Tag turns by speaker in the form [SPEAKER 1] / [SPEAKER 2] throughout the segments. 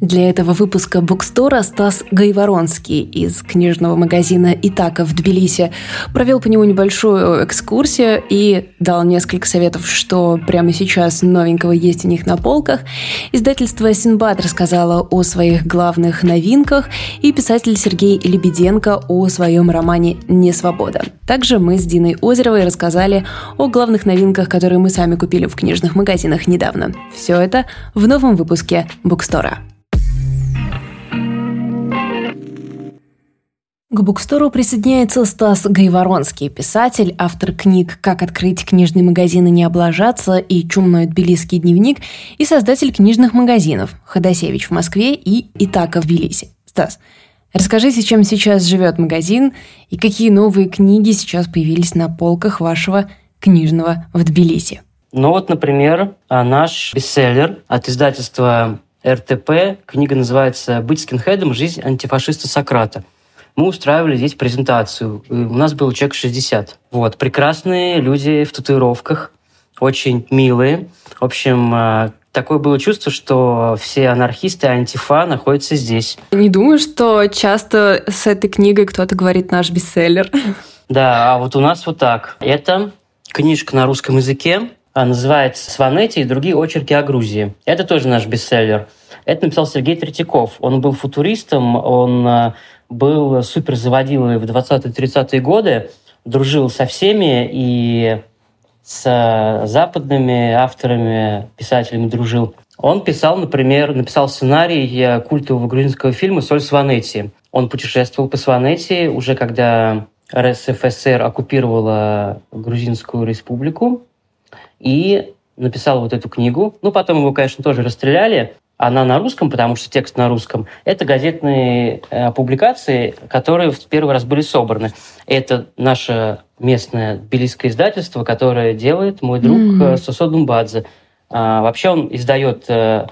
[SPEAKER 1] Для этого выпуска букстора Стас Гайворонский из книжного магазина «Итака» в Тбилиси провел по нему небольшую экскурсию и дал несколько советов, что прямо сейчас новенького есть у них на полках. Издательство «Синбад» рассказало о своих главных новинках и писатель Сергей Лебеденко о своем романе «Несвобода». Также мы с Диной Озеровой рассказали о главных новинках, которые мы сами купили в книжных магазинах недавно. Все это в новом выпуске букстора. К букстору присоединяется Стас Гайворонский, писатель, автор книг «Как открыть книжный магазин и не облажаться» и «Чумной тбилисский дневник» и создатель книжных магазинов «Ходосевич в Москве» и «Итака в Тбилиси». Стас, расскажите, чем сейчас живет магазин и какие новые книги сейчас появились на полках вашего книжного в Тбилиси.
[SPEAKER 2] Ну вот, например, наш бестселлер от издательства РТП. Книга называется «Быть скинхедом. Жизнь антифашиста Сократа» мы устраивали здесь презентацию. И у нас был человек 60. Вот, прекрасные люди в татуировках, очень милые. В общем, э, такое было чувство, что все анархисты антифа находятся здесь.
[SPEAKER 1] Не думаю, что часто с этой книгой кто-то говорит наш бестселлер.
[SPEAKER 2] Да, а вот у нас вот так. Это книжка на русском языке, а, называется «Сванетти и другие очерки о Грузии». Это тоже наш бестселлер. Это написал Сергей Третьяков. Он был футуристом, он э, был супер заводилой в 20-30-е годы, дружил со всеми и с западными авторами, писателями дружил. Он писал, например, написал сценарий культового грузинского фильма «Соль Сванетти». Он путешествовал по Сванетти уже когда РСФСР оккупировала Грузинскую республику и написал вот эту книгу. Ну, потом его, конечно, тоже расстреляли, она на русском, потому что текст на русском, это газетные э, публикации, которые в первый раз были собраны. Это наше местное тбилисское издательство, которое делает мой друг mm-hmm. Сосо Думбадзе. А, вообще он издает э,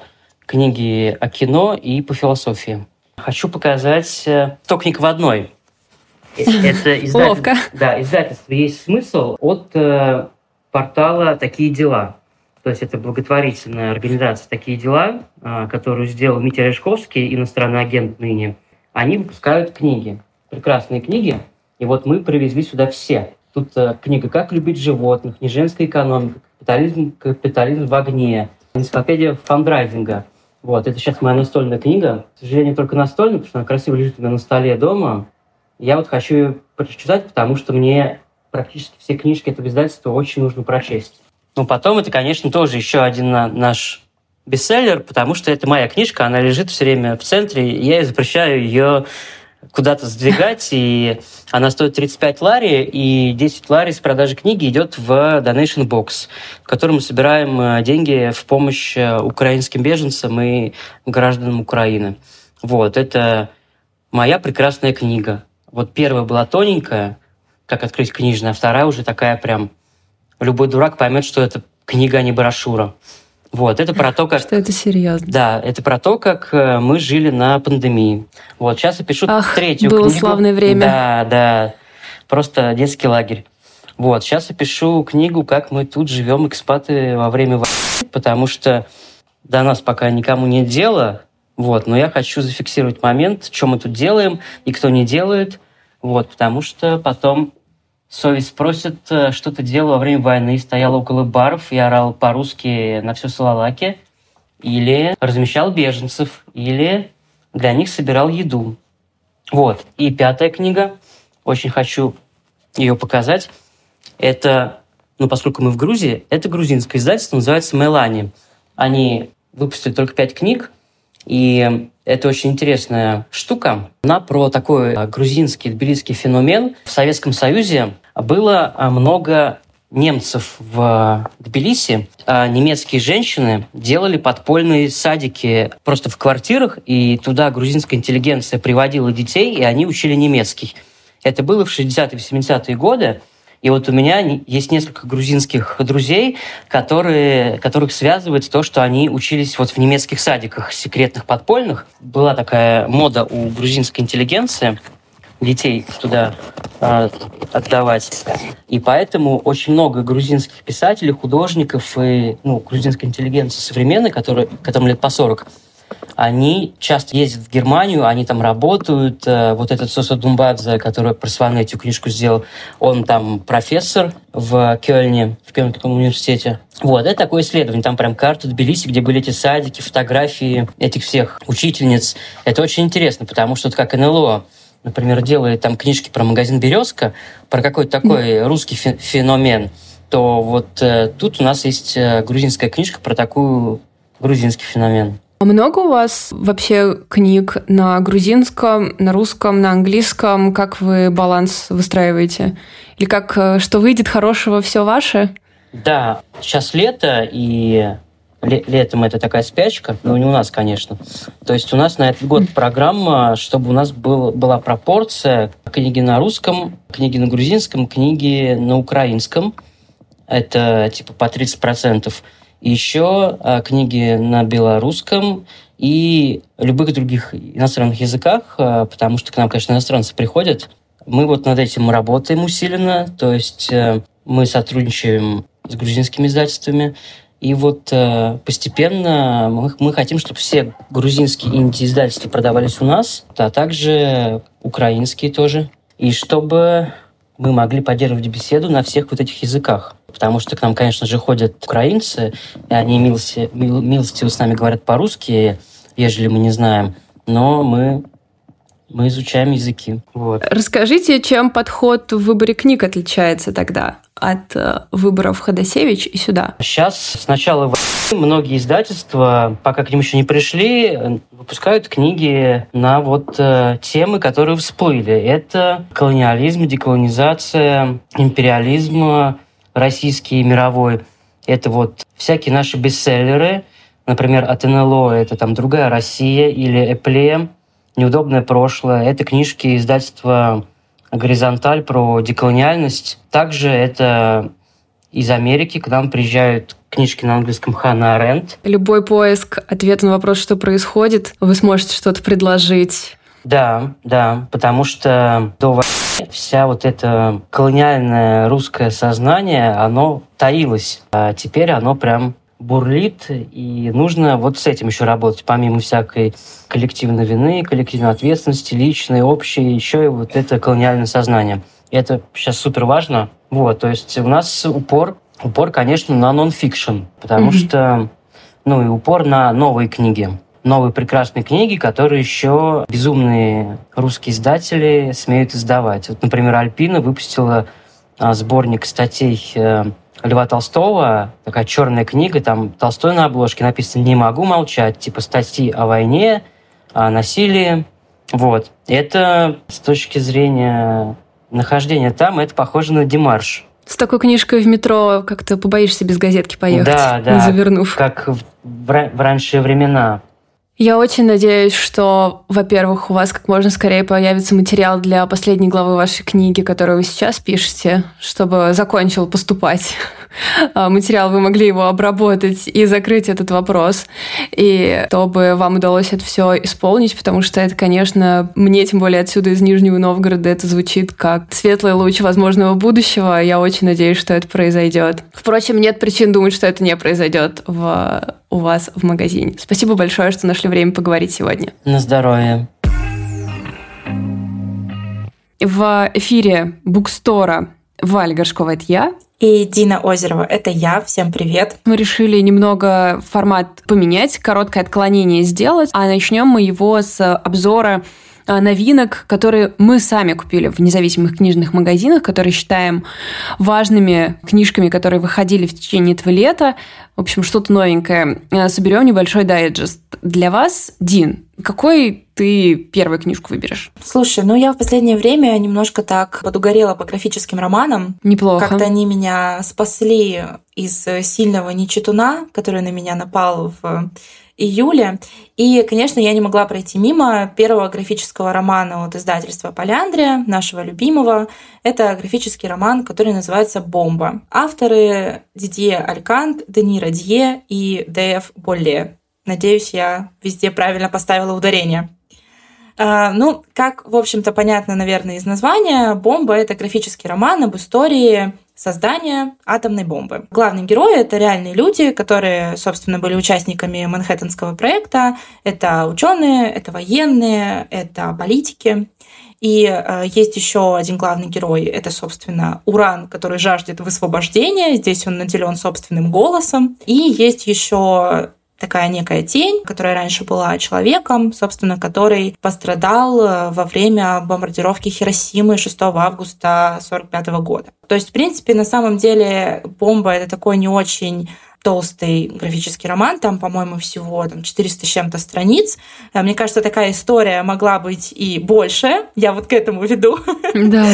[SPEAKER 2] книги о кино и по философии. Хочу показать э, 100 книг в одной.
[SPEAKER 1] Э, это издатель... Ловко.
[SPEAKER 2] Да, издательство есть смысл от э, портала «Такие дела». То есть это благотворительная организация «Такие дела», а, которую сделал Митя Решковский, иностранный агент ныне. Они выпускают книги, прекрасные книги. И вот мы привезли сюда все. Тут э, книга «Как любить животных», «Не женская экономика», «Капитализм, капитализм в огне», энциклопедия фандрайзинга. Вот, это сейчас моя настольная книга. К сожалению, только настольная, потому что она красиво лежит у меня на столе дома. Я вот хочу ее прочитать, потому что мне практически все книжки этого издательства очень нужно прочесть. Ну, потом это, конечно, тоже еще один наш бестселлер, потому что это моя книжка, она лежит все время в центре, и я запрещаю ее куда-то сдвигать, и она стоит 35 лари, и 10 лари с продажи книги идет в Donation Box, в котором мы собираем э, деньги в помощь э, украинским беженцам и гражданам Украины. Вот, это моя прекрасная книга. Вот первая была тоненькая, как открыть книжная, а вторая уже такая прям любой дурак поймет, что это книга, а не брошюра. Вот, это про то, как...
[SPEAKER 1] Что это серьезно.
[SPEAKER 2] Да, это про то, как э, мы жили на пандемии. Вот, сейчас я пишу
[SPEAKER 1] Ах,
[SPEAKER 2] третью
[SPEAKER 1] было
[SPEAKER 2] книгу.
[SPEAKER 1] славное время.
[SPEAKER 2] Да, да, просто детский лагерь. Вот, сейчас я пишу книгу, как мы тут живем, экспаты, во время войны, потому что до нас пока никому нет дела, вот, но я хочу зафиксировать момент, что мы тут делаем и кто не делает, вот, потому что потом совесть спросит, э, что ты делал во время войны, стоял около баров и орал по-русски на всю Салалаке, или размещал беженцев, или для них собирал еду. Вот. И пятая книга, очень хочу ее показать, это, ну, поскольку мы в Грузии, это грузинское издательство, называется «Мелани». Они выпустили только пять книг, и это очень интересная штука. Она про такой а, грузинский, тбилисский феномен. В Советском Союзе было а, много немцев в Тбилиси, а немецкие женщины делали подпольные садики просто в квартирах, и туда грузинская интеллигенция приводила детей, и они учили немецкий. Это было в 60-е, 70-е годы, и вот у меня есть несколько грузинских друзей, которые, которых связывает то, что они учились вот в немецких садиках секретных подпольных. Была такая мода у грузинской интеллигенции детей туда отдавать. И поэтому очень много грузинских писателей, художников и ну, грузинской интеллигенции современной, которые, которым лет по 40, они часто ездят в Германию, они там работают. Э, вот этот Соса Думбадзе, который про эту книжку сделал, он там профессор в Кёльне, в Кёльнском университете. Вот, это такое исследование. Там прям карта Тбилиси, где были эти садики, фотографии этих всех учительниц. Это очень интересно, потому что, вот как НЛО, например, делает там книжки про магазин «Березка», про какой-то такой русский феномен, то вот э, тут у нас есть э, грузинская книжка про такую грузинский феномен.
[SPEAKER 1] А много у вас вообще книг на грузинском, на русском, на английском? Как вы баланс выстраиваете? Или как, э, что выйдет хорошего, все ваше?
[SPEAKER 2] Да, сейчас лето, и летом это такая спячка, но не у нас, конечно. То есть у нас на этот год программа, чтобы у нас был, была пропорция книги на русском, книги на грузинском, книги на украинском. Это типа по 30%. И еще а, книги на белорусском и любых других иностранных языках, а, потому что к нам, конечно, иностранцы приходят. Мы вот над этим работаем усиленно, то есть э, мы сотрудничаем с грузинскими издательствами, и вот э, постепенно мы, мы хотим, чтобы все грузинские инди-издательства продавались у нас, а также украинские тоже. И чтобы мы могли поддерживать беседу на всех вот этих языках. Потому что к нам, конечно же, ходят украинцы, и они милости, мил, милостиво с нами говорят по-русски, ежели мы не знаем. Но мы мы изучаем языки. Вот.
[SPEAKER 1] Расскажите, чем подход в выборе книг отличается тогда от э, выборов Ходосевич и сюда?
[SPEAKER 2] Сейчас сначала многие издательства, пока к ним еще не пришли, выпускают книги на вот э, темы, которые всплыли. Это колониализм, деколонизация, империализм российский и мировой. Это вот всякие наши бестселлеры, например, от НЛО это там «Другая Россия» или «Эпле», «Неудобное прошлое». Это книжки издательства «Горизонталь» про деколониальность. Также это из Америки к нам приезжают книжки на английском Ханна Аренд.
[SPEAKER 1] Любой поиск ответа на вопрос, что происходит, вы сможете что-то предложить.
[SPEAKER 2] Да, да, потому что до войны вся вот это колониальное русское сознание, оно таилось, а теперь оно прям бурлит, и нужно вот с этим еще работать, помимо всякой коллективной вины, коллективной ответственности, личной, общей, еще и вот это колониальное сознание. И это сейчас супер важно. Вот, то есть у нас упор, упор, конечно, на нон-фикшн, потому mm-hmm. что, ну, и упор на новые книги новые прекрасные книги, которые еще безумные русские издатели смеют издавать. Вот, например, Альпина выпустила а, сборник статей э, Льва Толстого, такая черная книга, там Толстой на обложке написано «Не могу молчать», типа статьи о войне, о насилии. Вот. Это с точки зрения нахождения там, это похоже на демарш.
[SPEAKER 1] С такой книжкой в метро как-то побоишься без газетки поехать, да, да, не завернув.
[SPEAKER 2] как в, в, ранние времена.
[SPEAKER 1] Я очень надеюсь, что, во-первых, у вас как можно скорее появится материал для последней главы вашей книги, которую вы сейчас пишете, чтобы закончил поступать а, материал, вы могли его обработать и закрыть этот вопрос, и чтобы вам удалось это все исполнить, потому что это, конечно, мне, тем более отсюда из Нижнего Новгорода, это звучит как светлый луч возможного будущего. Я очень надеюсь, что это произойдет. Впрочем, нет причин думать, что это не произойдет в у вас в магазине. Спасибо большое, что нашли время поговорить сегодня.
[SPEAKER 2] На здоровье.
[SPEAKER 1] В эфире Букстора Валя Горшкова, это я.
[SPEAKER 3] И Дина Озерова, это я. Всем привет.
[SPEAKER 1] Мы решили немного формат поменять, короткое отклонение сделать, а начнем мы его с обзора новинок, которые мы сами купили в независимых книжных магазинах, которые считаем важными книжками, которые выходили в течение этого лета. В общем, что-то новенькое. А, соберем небольшой дайджест. Для вас, Дин, какой ты первую книжку выберешь?
[SPEAKER 3] Слушай, ну я в последнее время немножко так подугорела по графическим романам.
[SPEAKER 1] Неплохо.
[SPEAKER 3] Как-то они меня спасли из сильного нечитуна, который на меня напал в июля. И, конечно, я не могла пройти мимо первого графического романа от издательства «Поляндрия», нашего любимого. Это графический роман, который называется «Бомба». Авторы Дидье Алькант, Дени Радье и Д.Ф. Болле. Надеюсь, я везде правильно поставила ударение. А, ну, как, в общем-то, понятно, наверное, из названия, «Бомба» — это графический роман об истории создания атомной бомбы. Главные герои — это реальные люди, которые, собственно, были участниками Манхэттенского проекта. Это ученые, это военные, это политики. И э, есть еще один главный герой, это, собственно, Уран, который жаждет высвобождения. Здесь он наделен собственным голосом. И есть еще такая некая тень, которая раньше была человеком, собственно, который пострадал э, во время бомбардировки Хиросимы 6 августа 1945 года. То есть, в принципе, на самом деле бомба — это такой не очень толстый графический роман, там, по-моему, всего там, 400 с чем-то страниц. Э, мне кажется, такая история могла быть и больше. Я вот к этому веду.
[SPEAKER 1] Да.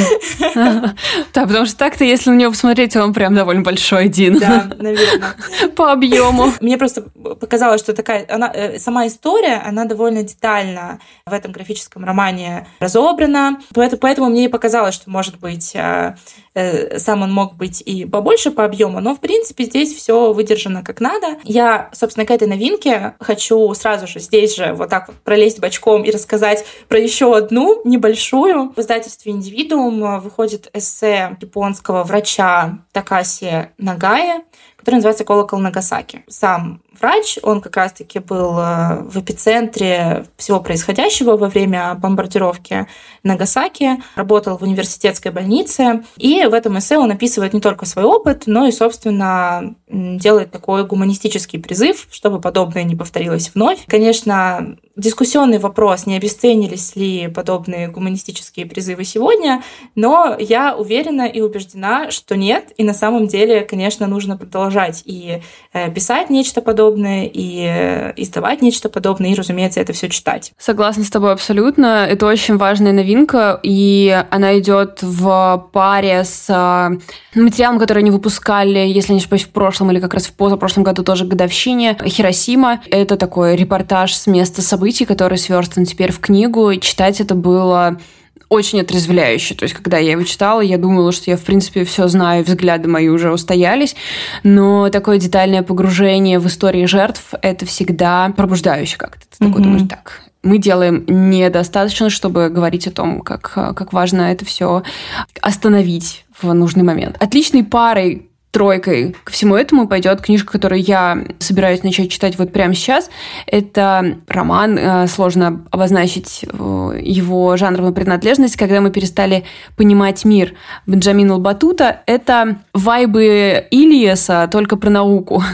[SPEAKER 1] Да, потому что так-то, если на него посмотреть, он прям довольно большой один.
[SPEAKER 3] Да, наверное.
[SPEAKER 1] По объему.
[SPEAKER 3] Мне просто показалось, что такая она, э, сама история, она довольно детально в этом графическом романе разобрана. Поэтому мне и показалось, что, может быть, э, сам он мог быть и побольше по объему, но, в принципе, здесь все выдержано выдержано как надо. Я, собственно, к этой новинке хочу сразу же здесь же вот так вот пролезть бочком и рассказать про еще одну небольшую. В издательстве «Индивидуум» выходит эссе японского врача Такаси Нагая, который называется «Колокол Нагасаки». Сам врач, он как раз-таки был э, в эпицентре всего происходящего во время бомбардировки Нагасаки, работал в университетской больнице, и в этом эссе он описывает не только свой опыт, но и, собственно, делает такой гуманистический призыв, чтобы подобное не повторилось вновь. Конечно, дискуссионный вопрос, не обесценились ли подобные гуманистические призывы сегодня, но я уверена и убеждена, что нет, и на самом деле, конечно, нужно продолжать и э, писать нечто подобное, и э, издавать нечто подобное, и, разумеется, это все читать.
[SPEAKER 1] Согласна с тобой абсолютно. Это очень важная новинка, и она идет в паре с э, материалом, который они выпускали, если не ошибаюсь, в прошлом или как раз в позапрошлом году тоже годовщине Хиросима. Это такой репортаж с места событий событий, который сверстан теперь в книгу. читать это было очень отрезвляюще. То есть, когда я его читала, я думала, что я, в принципе, все знаю, взгляды мои уже устоялись. Но такое детальное погружение в истории жертв — это всегда пробуждающе как-то. Ты mm-hmm. такой думаешь, так, мы делаем недостаточно, чтобы говорить о том, как, как важно это все остановить в нужный момент. Отличной парой тройкой ко всему этому пойдет книжка, которую я собираюсь начать читать вот прямо сейчас. Это роман, э, сложно обозначить э, его жанровую принадлежность, когда мы перестали понимать мир. Бенджамин Албатута — это вайбы Ильяса, только про науку.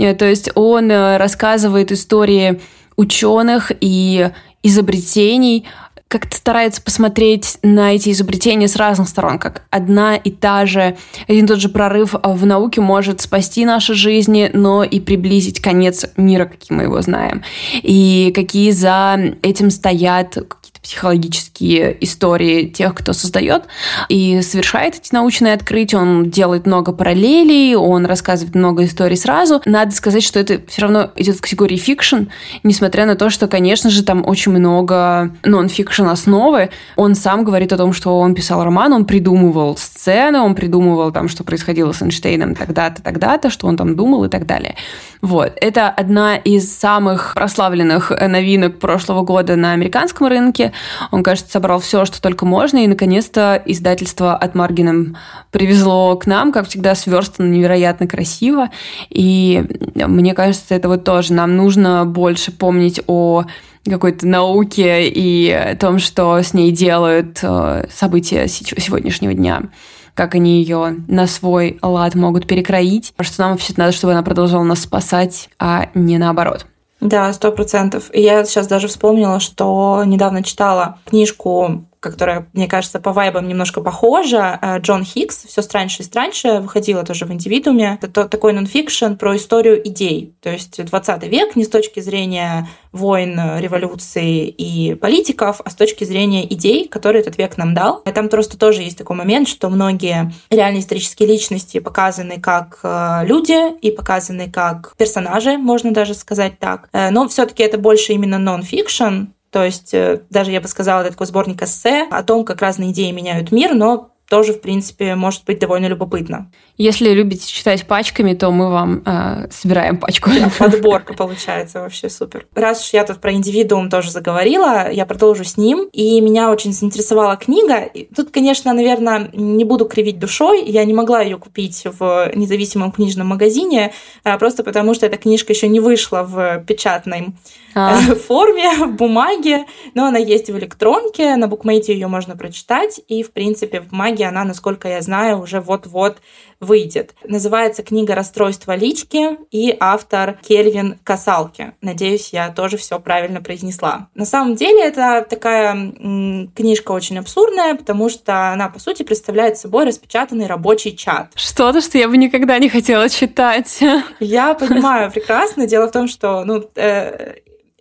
[SPEAKER 1] Э, то есть он рассказывает истории ученых и изобретений, как-то старается посмотреть на эти изобретения с разных сторон, как одна и та же, один и тот же прорыв в науке может спасти наши жизни, но и приблизить конец мира, каким мы его знаем. И какие за этим стоят психологические истории тех, кто создает и совершает эти научные открытия. Он делает много параллелей, он рассказывает много историй сразу. Надо сказать, что это все равно идет в категории fiction, несмотря на то, что, конечно же, там очень много нон-фикшн основы. Он сам говорит о том, что он писал роман, он придумывал сцены, он придумывал там, что происходило с Эйнштейном тогда-то, тогда-то, что он там думал и так далее. Вот. Это одна из самых прославленных новинок прошлого года на американском рынке. Он, кажется, собрал все, что только можно, и, наконец-то, издательство от Маргином привезло к нам, как всегда, сверстано невероятно красиво. И мне кажется, это вот тоже нам нужно больше помнить о какой-то науке и о том, что с ней делают э, события сегодняшнего дня как они ее на свой лад могут перекроить, что нам вообще надо, чтобы она продолжала нас спасать, а не наоборот.
[SPEAKER 3] Да, сто процентов. Я сейчас даже вспомнила, что недавно читала книжку которая, мне кажется, по вайбам немножко похожа. Э, Джон Хиггс «Все страньше и страньше» выходила тоже в индивидууме. Это такой нонфикшн про историю идей. То есть 20 век не с точки зрения войн, революции и политиков, а с точки зрения идей, которые этот век нам дал. И там просто тоже есть такой момент, что многие реальные исторические личности показаны как э, люди и показаны как персонажи, можно даже сказать так. Э, но все таки это больше именно нон-фикшн, то есть э, даже, я бы сказала, это такой сборник эссе о том, как разные идеи меняют мир, но тоже, в принципе, может быть довольно любопытно.
[SPEAKER 1] Если любите читать пачками, то мы вам э, собираем пачку.
[SPEAKER 3] Да, подборка получается вообще супер. Раз уж я тут про индивидуум тоже заговорила, я продолжу с ним. И меня очень заинтересовала книга. И тут, конечно, наверное, не буду кривить душой. Я не могла ее купить в независимом книжном магазине, а просто потому что эта книжка еще не вышла в печатной а. форме, в бумаге, но она есть в электронке, на букмейте ее можно прочитать, и, в принципе, в бумаге она, насколько я знаю, уже вот-вот выйдет. Называется книга «Расстройство лички» и автор Кельвин Касалки. Надеюсь, я тоже все правильно произнесла. На самом деле это такая м, книжка очень абсурдная, потому что она, по сути, представляет собой распечатанный рабочий чат.
[SPEAKER 1] Что-то, что я бы никогда не хотела читать.
[SPEAKER 3] Я понимаю прекрасно. Дело в том, что ну, э,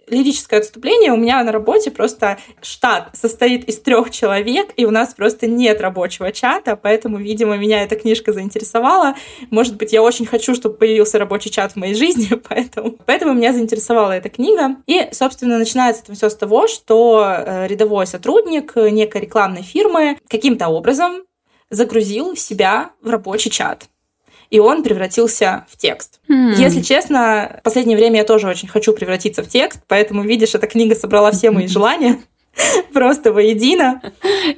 [SPEAKER 3] лирическое отступление. У меня на работе просто штат состоит из трех человек, и у нас просто нет рабочего чата, поэтому, видимо, меня эта книжка заинтересовала. Может быть, я очень хочу, чтобы появился рабочий чат в моей жизни, поэтому, поэтому меня заинтересовала эта книга. И, собственно, начинается это все с того, что э, рядовой сотрудник некой рекламной фирмы каким-то образом загрузил себя в рабочий чат и он превратился в текст. Mm. Если честно, в последнее время я тоже очень хочу превратиться в текст, поэтому, видишь, эта книга собрала все мои желания. просто воедино.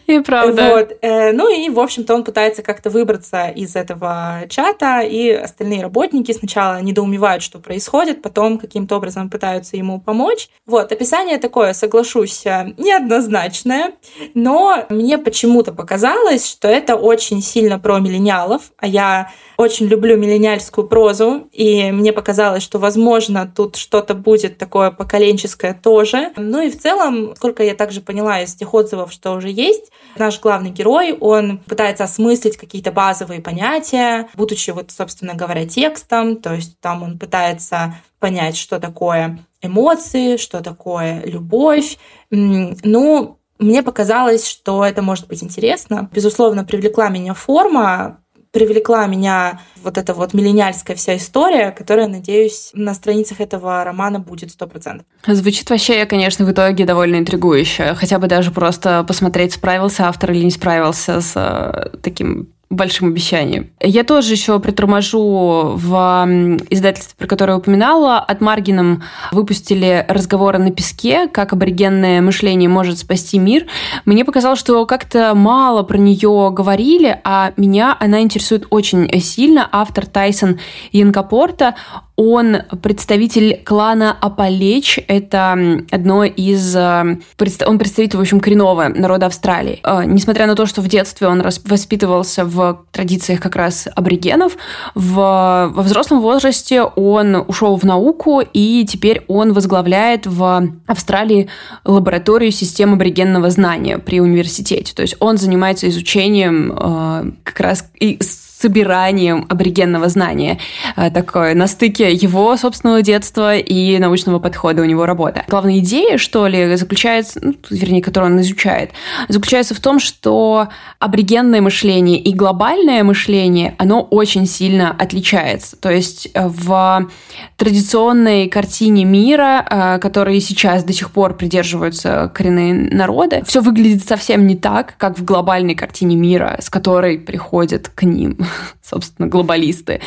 [SPEAKER 1] И правда.
[SPEAKER 3] Вот. Э, ну и, в общем-то, он пытается как-то выбраться из этого чата, и остальные работники сначала недоумевают, что происходит, потом каким-то образом пытаются ему помочь. Вот, описание такое, соглашусь, э, неоднозначное, но мне почему-то показалось, что это очень сильно про миллениалов, а я очень люблю миллениальскую прозу, и мне показалось, что, возможно, тут что-то будет такое поколенческое тоже. Ну и в целом, сколько я так также поняла из тех отзывов, что уже есть, наш главный герой, он пытается осмыслить какие-то базовые понятия, будучи вот, собственно говоря, текстом, то есть там он пытается понять, что такое эмоции, что такое любовь. Ну, мне показалось, что это может быть интересно. Безусловно, привлекла меня форма, привлекла меня вот эта вот миллениальская вся история, которая, надеюсь, на страницах этого романа будет сто процентов.
[SPEAKER 1] Звучит вообще, конечно, в итоге довольно интригующе. Хотя бы даже просто посмотреть, справился автор или не справился с э, таким большим обещанием. Я тоже еще приторможу в издательстве, про которое упоминала. От Маргином выпустили разговоры на песке, как аборигенное мышление может спасти мир. Мне показалось, что как-то мало про нее говорили, а меня она интересует очень сильно. Автор Тайсон Янкапорта, он представитель клана Апалеч. Это одно из... Э, он представитель, в общем, коренного народа Австралии. Э, несмотря на то, что в детстве он воспитывался в традициях как раз аборигенов, в, во взрослом возрасте он ушел в науку, и теперь он возглавляет в Австралии лабораторию систем аборигенного знания при университете. То есть он занимается изучением э, как раз и собиранием аборигенного знания. Э, такое на стыке его собственного детства и научного подхода у него работа. Главная идея, что ли, заключается, ну, вернее, которую он изучает, заключается в том, что аборигенное мышление и глобальное мышление, оно очень сильно отличается. То есть э, в традиционной картине мира, э, которые сейчас до сих пор придерживаются коренные народы, все выглядит совсем не так, как в глобальной картине мира, с которой приходят к ним собственно, глобалисты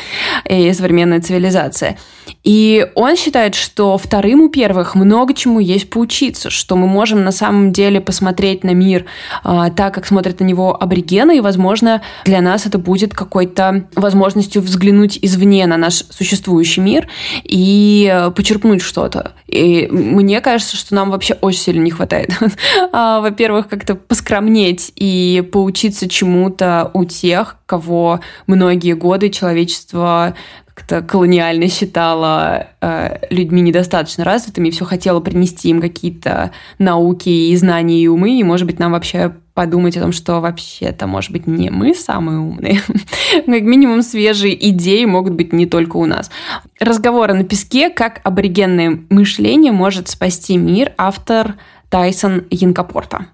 [SPEAKER 1] и современная цивилизация. И он считает, что вторым у первых много чему есть поучиться, что мы можем на самом деле посмотреть на мир а, так, как смотрят на него аборигены, и, возможно, для нас это будет какой-то возможностью взглянуть извне на наш существующий мир и э, почерпнуть что-то. И мне кажется, что нам вообще очень сильно не хватает. А, во-первых, как-то поскромнеть и поучиться чему-то у тех, кого многие годы человечество как-то колониально считала э, людьми недостаточно развитыми и все хотела принести им какие-то науки и знания и умы, и, может быть, нам вообще подумать о том, что вообще-то, может быть, не мы самые умные. как минимум, свежие идеи могут быть не только у нас. Разговоры на песке, как аборигенное мышление может спасти мир, автор Тайсон Янкопорта.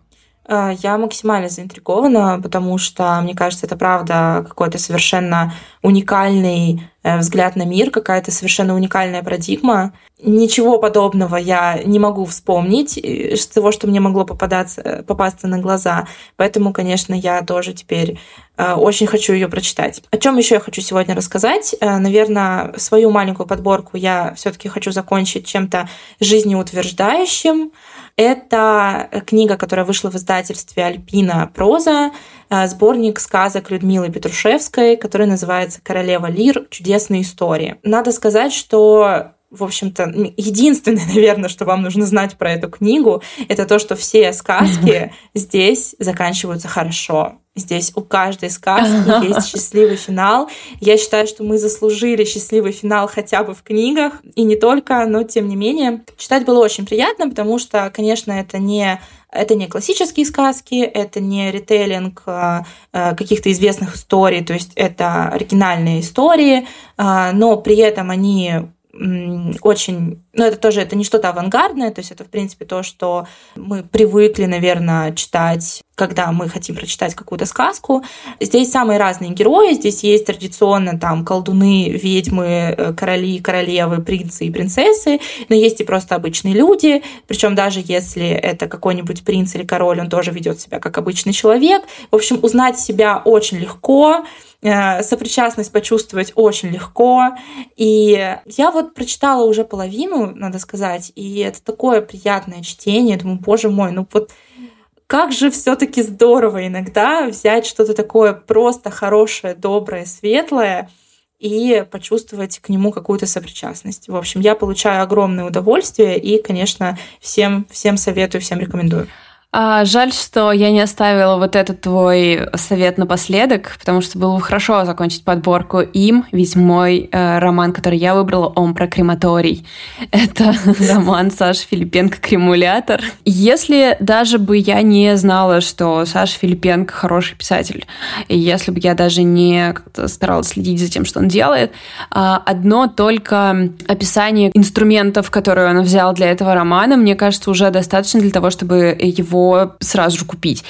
[SPEAKER 3] Э, я максимально заинтригована, потому что, мне кажется, это правда какой-то совершенно уникальный взгляд на мир, какая-то совершенно уникальная парадигма. Ничего подобного я не могу вспомнить из того, что мне могло попадаться, попасться на глаза. Поэтому, конечно, я тоже теперь очень хочу ее прочитать. О чем еще я хочу сегодня рассказать? Наверное, свою маленькую подборку я все-таки хочу закончить чем-то жизнеутверждающим. Это книга, которая вышла в издательстве «Альпина проза», э, сборник сказок Людмилы Петрушевской, который называется «Королева лир. Чудесные истории». Надо сказать, что в общем-то, единственное, наверное, что вам нужно знать про эту книгу, это то, что все сказки здесь заканчиваются хорошо. Здесь у каждой сказки есть счастливый финал. Я считаю, что мы заслужили счастливый финал хотя бы в книгах, и не только, но тем не менее. Читать было очень приятно, потому что, конечно, это не это не классические сказки, это не ритейлинг а, а, каких-то известных историй, то есть это оригинальные истории, а, но при этом они очень, ну это тоже, это не что-то авангардное, то есть это в принципе то, что мы привыкли, наверное, читать, когда мы хотим прочитать какую-то сказку. Здесь самые разные герои, здесь есть традиционно там колдуны, ведьмы, э, короли, королевы, принцы и принцессы, но есть и просто обычные люди, причем даже если это какой-нибудь принц или король, он тоже ведет себя как обычный человек. В общем, узнать себя очень легко, Э, сопричастность почувствовать очень легко. И я вот прочитала уже половину, надо сказать, и это такое приятное чтение. Думаю, боже мой, ну вот как же все-таки здорово иногда взять что-то такое просто хорошее, доброе, светлое и почувствовать к нему какую-то сопричастность. В общем, я получаю огромное удовольствие и, конечно, всем, всем советую, всем рекомендую.
[SPEAKER 1] А, жаль, что я не оставила вот этот твой совет напоследок, потому что было бы хорошо закончить подборку им, ведь мой э, роман, который я выбрала, он про крематорий. Это роман Саши Филипенко «Кремулятор». Если даже бы я не знала, что Саша Филипенко хороший писатель, и если бы я даже не старалась следить за тем, что он делает, э, одно только описание инструментов, которые он взял для этого романа, мне кажется, уже достаточно для того, чтобы его его сразу же купить.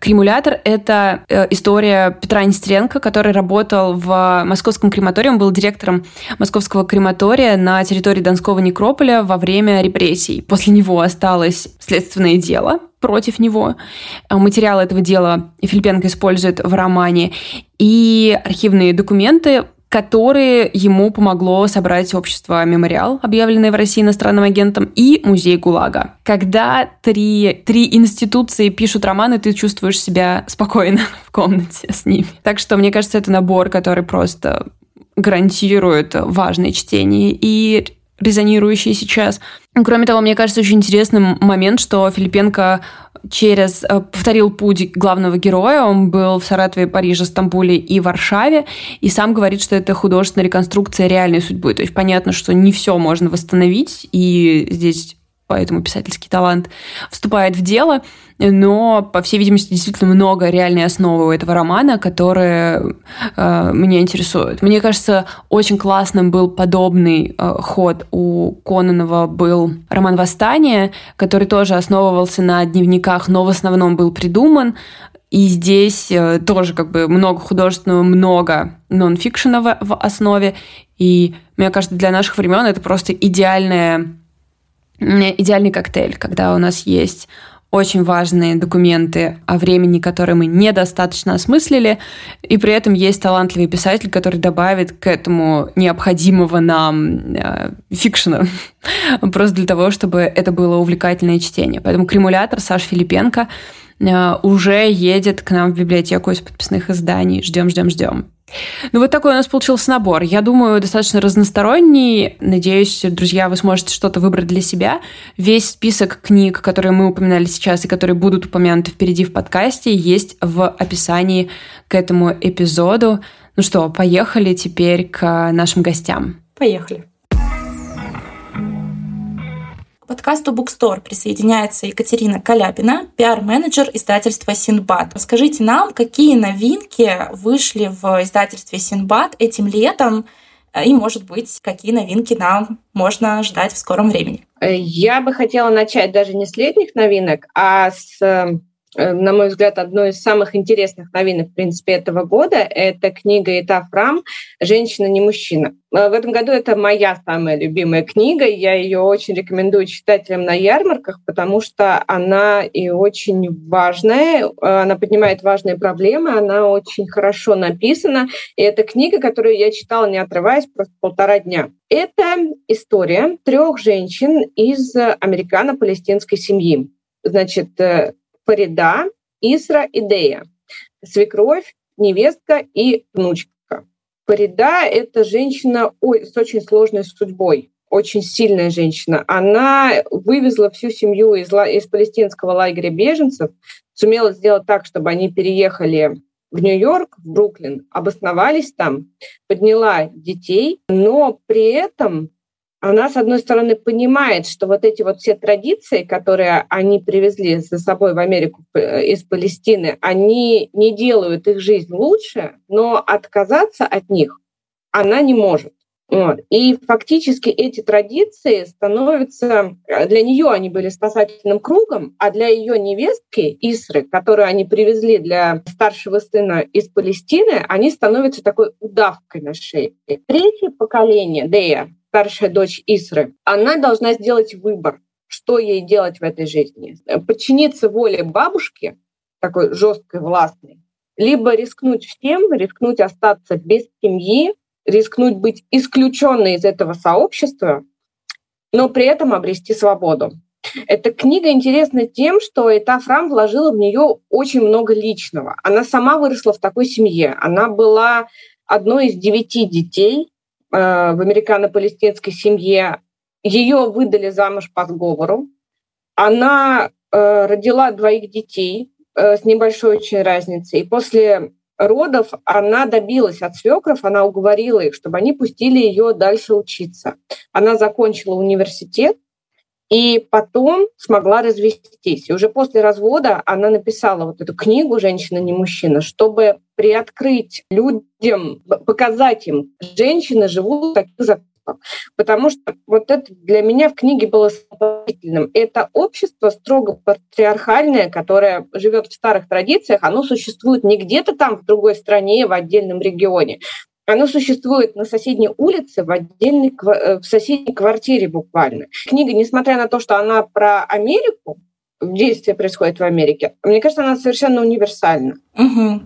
[SPEAKER 1] Кремулятор — это э, история Петра Нестеренко, который работал в московском крематории. Он был директором московского крематория на территории Донского некрополя во время репрессий. После него осталось следственное дело против него. Материалы этого дела Филипенко использует в романе. И архивные документы которые ему помогло собрать общество «Мемориал», объявленное в России иностранным агентом, и музей ГУЛАГа. Когда три, три институции пишут романы, ты чувствуешь себя спокойно в комнате с ними. Так что, мне кажется, это набор, который просто гарантирует важное чтение и резонирующие сейчас. Кроме того, мне кажется очень интересным момент, что Филипенко через э, повторил путь главного героя. Он был в Саратове, Париже, Стамбуле и Варшаве. И сам говорит, что это художественная реконструкция реальной судьбы. То есть понятно, что не все можно восстановить. И здесь поэтому писательский талант вступает в дело. Но, по всей видимости, действительно много реальной основы у этого романа, которые э, меня интересуют. Мне кажется, очень классным был подобный э, ход у Кононова был роман «Восстание», который тоже основывался на дневниках, но в основном был придуман. И здесь э, тоже как бы много художественного, много нонфикшена в, в основе. И мне кажется, для наших времен это просто идеальная идеальный коктейль, когда у нас есть очень важные документы о времени, которые мы недостаточно осмыслили, и при этом есть талантливый писатель, который добавит к этому необходимого нам э, фикшена, просто для того, чтобы это было увлекательное чтение. Поэтому «Кремулятор» Саш Филипенко э, уже едет к нам в библиотеку из подписных изданий. Ждем, ждем, ждем. Ну, вот такой у нас получился набор. Я думаю, достаточно разносторонний. Надеюсь, друзья, вы сможете что-то выбрать для себя. Весь список книг, которые мы упоминали сейчас и которые будут упомянуты впереди в подкасте, есть в описании к этому эпизоду. Ну что, поехали теперь к нашим гостям.
[SPEAKER 3] Поехали подкасту Bookstore присоединяется Екатерина Каляпина, пиар-менеджер издательства Синбад. Расскажите нам, какие новинки вышли в издательстве Синбад этим летом, и, может быть, какие новинки нам можно ждать в скором времени.
[SPEAKER 4] Я бы хотела начать даже не с летних новинок, а с э, Э, на мой взгляд, одной из самых интересных новинок, в принципе, этого года. Это книга Ита Фрам «Женщина, не мужчина». Э, в этом году это моя самая любимая книга. Я ее очень рекомендую читателям на ярмарках, потому что она и очень важная, э, она поднимает важные проблемы, она очень хорошо написана. И это книга, которую я читала, не отрываясь, просто полтора дня. Это история трех женщин из американо-палестинской семьи. Значит, Фарида, Исра и Дея. Свекровь, невестка и внучка. Фарида – это женщина с очень сложной судьбой, очень сильная женщина. Она вывезла всю семью из, из палестинского лагеря беженцев, сумела сделать так, чтобы они переехали в Нью-Йорк, в Бруклин, обосновались там, подняла детей, но при этом она, с одной стороны, понимает, что вот эти вот все традиции, которые они привезли за собой в Америку э, из Палестины, они не делают их жизнь лучше, но отказаться от них она не может. Вот. И фактически эти традиции становятся, э, для нее они были спасательным кругом, а для ее невестки Исры, которую они привезли для старшего сына из Палестины, они становятся такой удавкой на шее. Третье поколение, Дея, старшая дочь Исры, она должна сделать выбор, что ей делать в этой жизни. Подчиниться воле бабушки, такой жесткой, властной, либо рискнуть всем, рискнуть остаться без семьи, рискнуть быть исключенной из этого сообщества, но при этом обрести свободу. Эта книга интересна тем, что Эта Фрам вложила в нее очень много личного. Она сама выросла в такой семье. Она была одной из девяти детей, в американо-палестинской семье. Ее выдали замуж по сговору. Она э, родила двоих детей э, с небольшой очень разницей. И после родов она добилась от свекров, она уговорила их, чтобы они пустили ее дальше учиться. Она закончила университет, и потом смогла развестись. И уже после развода она написала вот эту книгу «Женщина не мужчина», чтобы приоткрыть людям, показать им, женщины живут таким же Потому что вот это для меня в книге было самостоятельным. Это общество строго патриархальное, которое живет в старых традициях, оно существует не где-то там в другой стране, в отдельном регионе. Оно существует на соседней улице, в, отдельной, э, в соседней квартире буквально. Книга, несмотря на то, что она про Америку, действие происходит в Америке, мне кажется, она совершенно универсальна.
[SPEAKER 3] Угу.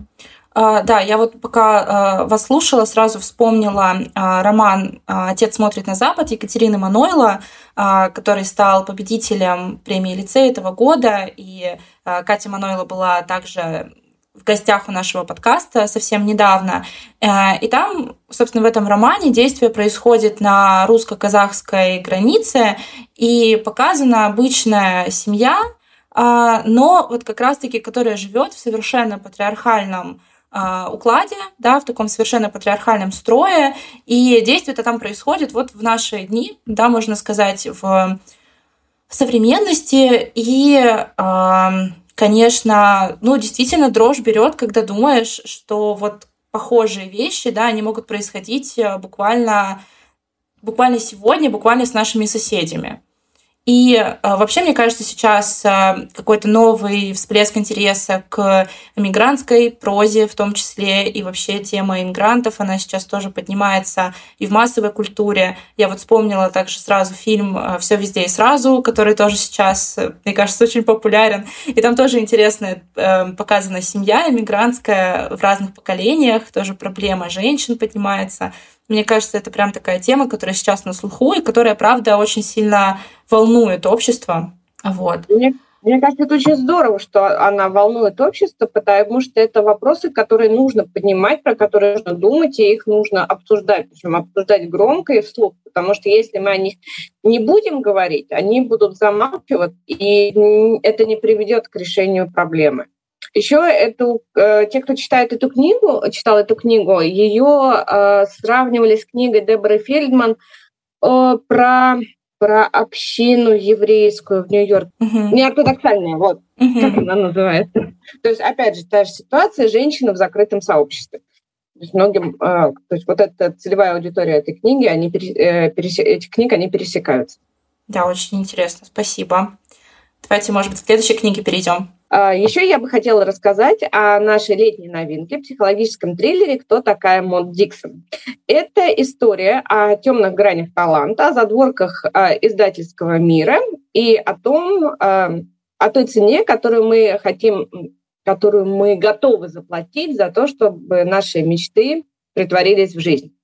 [SPEAKER 3] Uh, да, я вот пока uh, вас слушала, сразу вспомнила uh, роман «Отец смотрит на Запад» Екатерины Манойла, который стал победителем премии лицея этого года, и Катя Манойла была также в гостях у нашего подкаста совсем недавно. Э, и там, собственно, в этом романе действие происходит на русско-казахской границе, и показана обычная семья, а, но вот как раз-таки, которая живет в совершенно патриархальном а, укладе, да, в таком совершенно патриархальном строе, и действие-то там происходит вот в наши дни, да, можно сказать, в, современности, и конечно, ну, действительно дрожь берет, когда думаешь, что вот похожие вещи, да, они могут происходить э, буквально, буквально сегодня, буквально с нашими соседями. И э, вообще, мне кажется, сейчас э, какой-то новый всплеск интереса к мигрантской прозе, в том числе и вообще тема иммигрантов, она сейчас тоже поднимается и в массовой культуре. Я вот вспомнила также сразу фильм э, «Все везде и сразу», который тоже сейчас, мне кажется, очень популярен. И там тоже интересно показана семья иммигрантская в разных поколениях, тоже проблема женщин поднимается. Мне кажется, это прям такая тема, которая сейчас на слуху и которая, правда, очень сильно волнует общество. Вот.
[SPEAKER 4] Мне, мне кажется, это очень здорово, что она волнует общество, потому что это вопросы, которые нужно поднимать, про которые нужно думать, и их нужно обсуждать, причем обсуждать громко и вслух, потому что если мы о них не будем говорить, они будут замалчивать, и это не приведет к решению проблемы. Еще эту, э, те, кто читает эту книгу, читал эту книгу, ее э, сравнивали с книгой Деборы Фельдман э, про про общину еврейскую в Нью-Йорке. Uh-huh. Неортодоксальная, вот, uh-huh. как она называется. То есть, опять же, та же ситуация, женщина в закрытом сообществе. То есть многим, то есть вот эта целевая аудитория этой книги, они перес, перес, эти книги, они пересекаются.
[SPEAKER 3] Да, очень интересно, спасибо. Давайте, может быть, к следующей книге перейдем.
[SPEAKER 4] А, Еще я бы хотела рассказать о нашей летней новинке, психологическом триллере «Кто такая Мод Диксон». Это история о темных гранях таланта, о задворках а, издательского мира и о том, а, о той цене, которую мы хотим, которую мы готовы заплатить за то, чтобы наши мечты притворились в жизнь.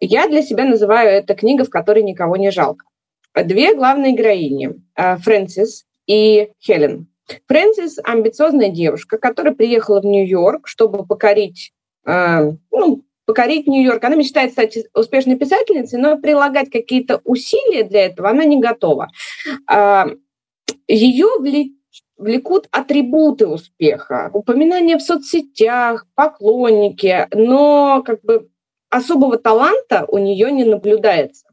[SPEAKER 4] Я для себя называю это книга, в которой никого не жалко. Две главные героини Фрэнсис и Хелен. Фрэнсис – амбициозная девушка, которая приехала в Нью-Йорк, чтобы покорить, э, ну, покорить Нью-Йорк. Она мечтает стать успешной писательницей, но прилагать какие-то усилия для этого она не готова. Э, ее влекут атрибуты успеха, упоминания в соцсетях, поклонники, но как бы особого таланта у нее не наблюдается.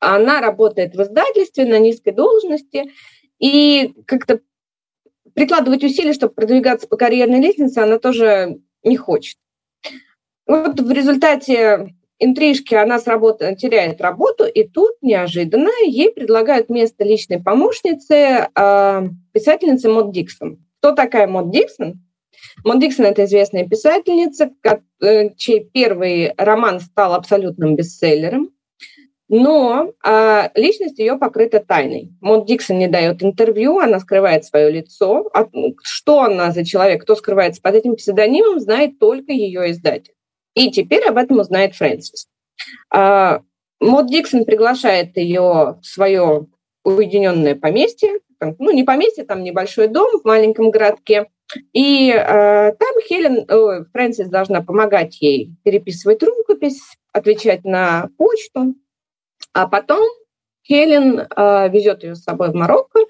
[SPEAKER 4] Она работает в издательстве на низкой должности, и как-то прикладывать усилия, чтобы продвигаться по карьерной лестнице, она тоже не хочет. Вот в результате интрижки она с работы, теряет работу, и тут неожиданно ей предлагают место личной помощницы э, писательницы Мод Диксон. Кто такая Мод Диксон? Мод Диксон – это известная писательница, э, чей первый роман стал абсолютным бестселлером но а, личность ее покрыта тайной. Мод Диксон не дает интервью, она скрывает свое лицо. А, что она за человек, кто скрывается под этим псевдонимом, знает только ее издатель. И теперь об этом узнает Фрэнсис. А, Мод Диксон приглашает ее в свое уединенное поместье, ну не поместье, там небольшой дом в маленьком городке. И э, там Хелен, э, Фрэнсис должна помогать ей переписывать рукопись, отвечать на почту, а потом Хелен э, везет ее с собой в Марокко,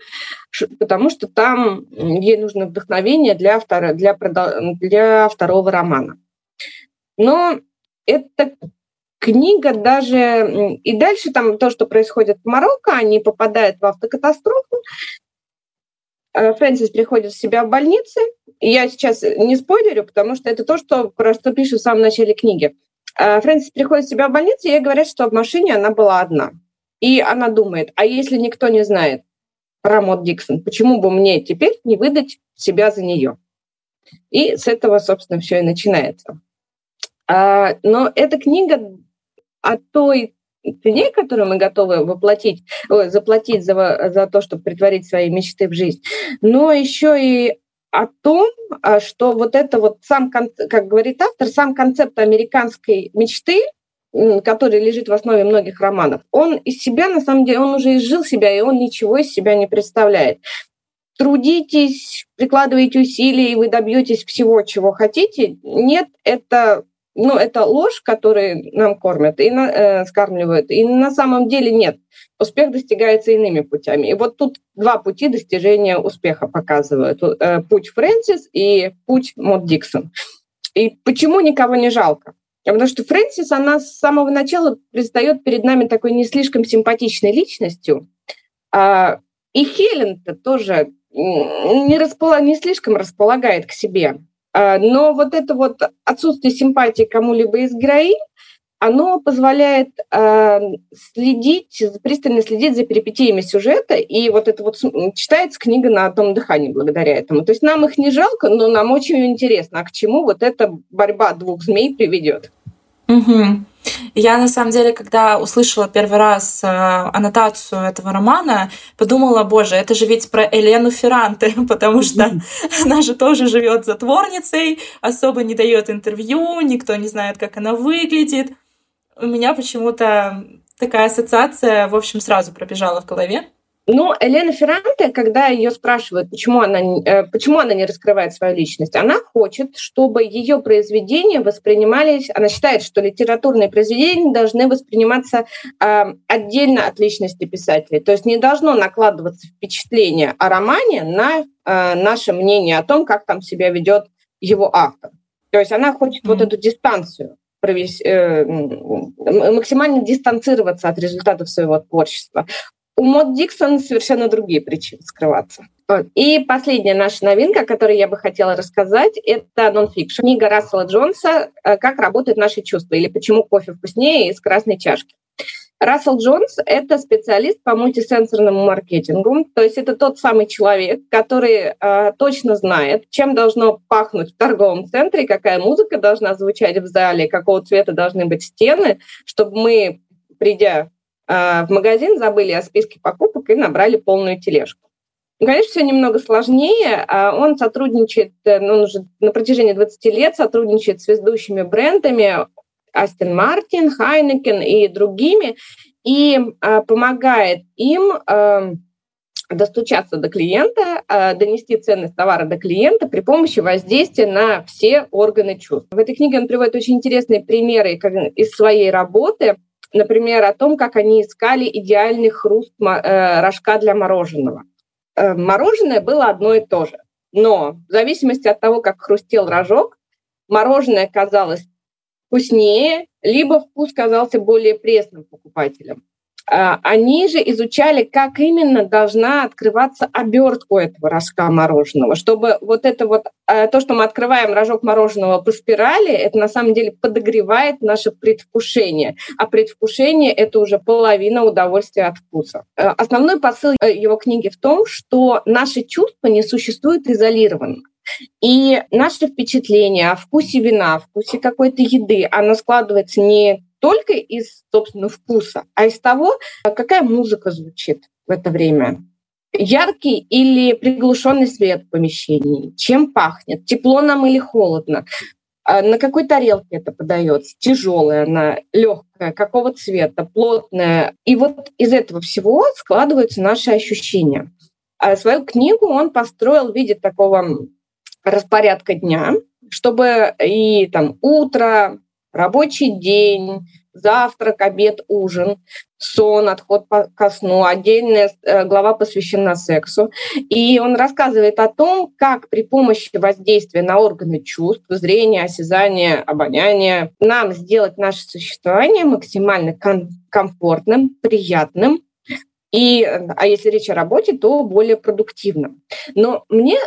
[SPEAKER 4] потому что там ей нужно вдохновение для, второ, для, для второго романа. Но эта книга даже... И дальше там то, что происходит в Марокко, они попадают в автокатастрофу, э, Фрэнсис приходит в себя в больнице. Я сейчас не спойлерю, потому что это то, что просто пишут в самом начале книги. Э, Фрэнсис приходит в себя в больницу, и ей говорят, что в машине она была одна. И она думает, а если никто не знает про Мод Диксон, почему бы мне теперь не выдать себя за нее? И с этого, собственно, все и начинается. А, но эта книга о той цене, которую мы готовы воплотить, заплатить за, за то, чтобы притворить свои мечты в жизнь, но еще и о том, а, что вот это вот сам, как говорит автор, сам концепт американской мечты, который лежит в основе многих романов, он из себя, на самом деле, он уже изжил себя, и он ничего из себя не представляет. Трудитесь, прикладывайте усилия, и вы добьетесь всего, чего хотите. Нет, это ну, это ложь, которую нам кормят и на, э, скармливают. И на самом деле нет. Успех достигается иными путями. И вот тут два пути достижения успеха показывают. Э, путь Фрэнсис и путь Мод Диксон. И почему никого не жалко? Потому что Фрэнсис, она с самого начала предстает перед нами такой не слишком симпатичной личностью. А, и Хелен-то тоже не, располаг... не слишком располагает к себе. А, но вот это вот отсутствие симпатии кому-либо из героинь, оно позволяет э, следить, пристально следить за перипетиями сюжета, и вот это вот читается книга на одном дыхании благодаря этому. То есть нам их не жалко, но нам очень интересно, а к чему вот эта борьба двух змей приведет.
[SPEAKER 3] Угу. Я, на самом деле, когда услышала первый раз э, аннотацию этого романа, подумала, боже, это же ведь про Елену Ферранте, потому что она же тоже живет затворницей, особо не дает интервью, никто не знает, как она выглядит. У меня почему-то такая ассоциация, в общем, сразу пробежала в голове.
[SPEAKER 4] Но Елена Ферранте, когда ее спрашивают, почему она, э, почему она не раскрывает свою личность, она хочет, чтобы ее произведения воспринимались, она считает, что литературные произведения должны восприниматься э, отдельно от личности писателя. То есть не должно накладываться впечатление о романе на э, наше мнение о том, как там себя ведет его автор. То есть она хочет mm-hmm. вот эту дистанцию провести, э, максимально дистанцироваться от результатов своего творчества у Мод Диксон совершенно другие причины скрываться. И последняя наша новинка, которую я бы хотела рассказать, это нонфикшн. Книга Рассела Джонса «Как работают наши чувства» или «Почему кофе вкуснее из красной чашки». Рассел Джонс — это специалист по мультисенсорному маркетингу, то есть это тот самый человек, который э, точно знает, чем должно пахнуть в торговом центре, какая музыка должна звучать в зале, какого цвета должны быть стены, чтобы мы, придя э, в магазин, забыли о списке покупок и набрали полную тележку. Ну, конечно, все немного сложнее. А он сотрудничает, э, ну, он уже на протяжении 20 лет сотрудничает с ведущими брендами Астон Мартин, Хайнекен и другими, и а, помогает им а, достучаться до клиента, донести ценность товара до клиента при помощи воздействия на все органы чувств. В этой книге он приводит очень интересные примеры из своей работы, например, о том, как они искали идеальный хруст э, рожка для мороженого. Э, мороженое было одно и то же. Но в зависимости от того, как хрустел рожок, мороженое казалось вкуснее, либо вкус казался более пресным покупателям. А, они же изучали, как именно должна открываться обертка этого рожка мороженого, чтобы вот это вот, а, то, что мы открываем рожок мороженого по спирали, это на самом деле подогревает наше предвкушение, а предвкушение — это уже половина удовольствия от вкуса. Э, основной посыл э, его книги в том, что наши чувства не существуют изолированно. И наше впечатление о вкусе вина, о вкусе какой-то еды, оно складывается не только из, собственно, вкуса, а из того, какая музыка звучит в это время. Яркий или приглушенный свет в помещении, чем пахнет, тепло нам или холодно, а на какой тарелке это подается, тяжелая она, легкая, какого цвета, плотная. И вот из этого всего складываются наши ощущения. А свою книгу он построил в виде такого распорядка дня, чтобы и там утро, рабочий день, завтрак, обед, ужин, сон, отход ко сну, отдельная э, глава посвящена сексу. И он рассказывает о том, как при помощи воздействия на органы чувств, зрения, осязания, обоняния, нам сделать наше существование максимально ком- комфортным, приятным, и, а если речь о работе, то более продуктивным. Но мне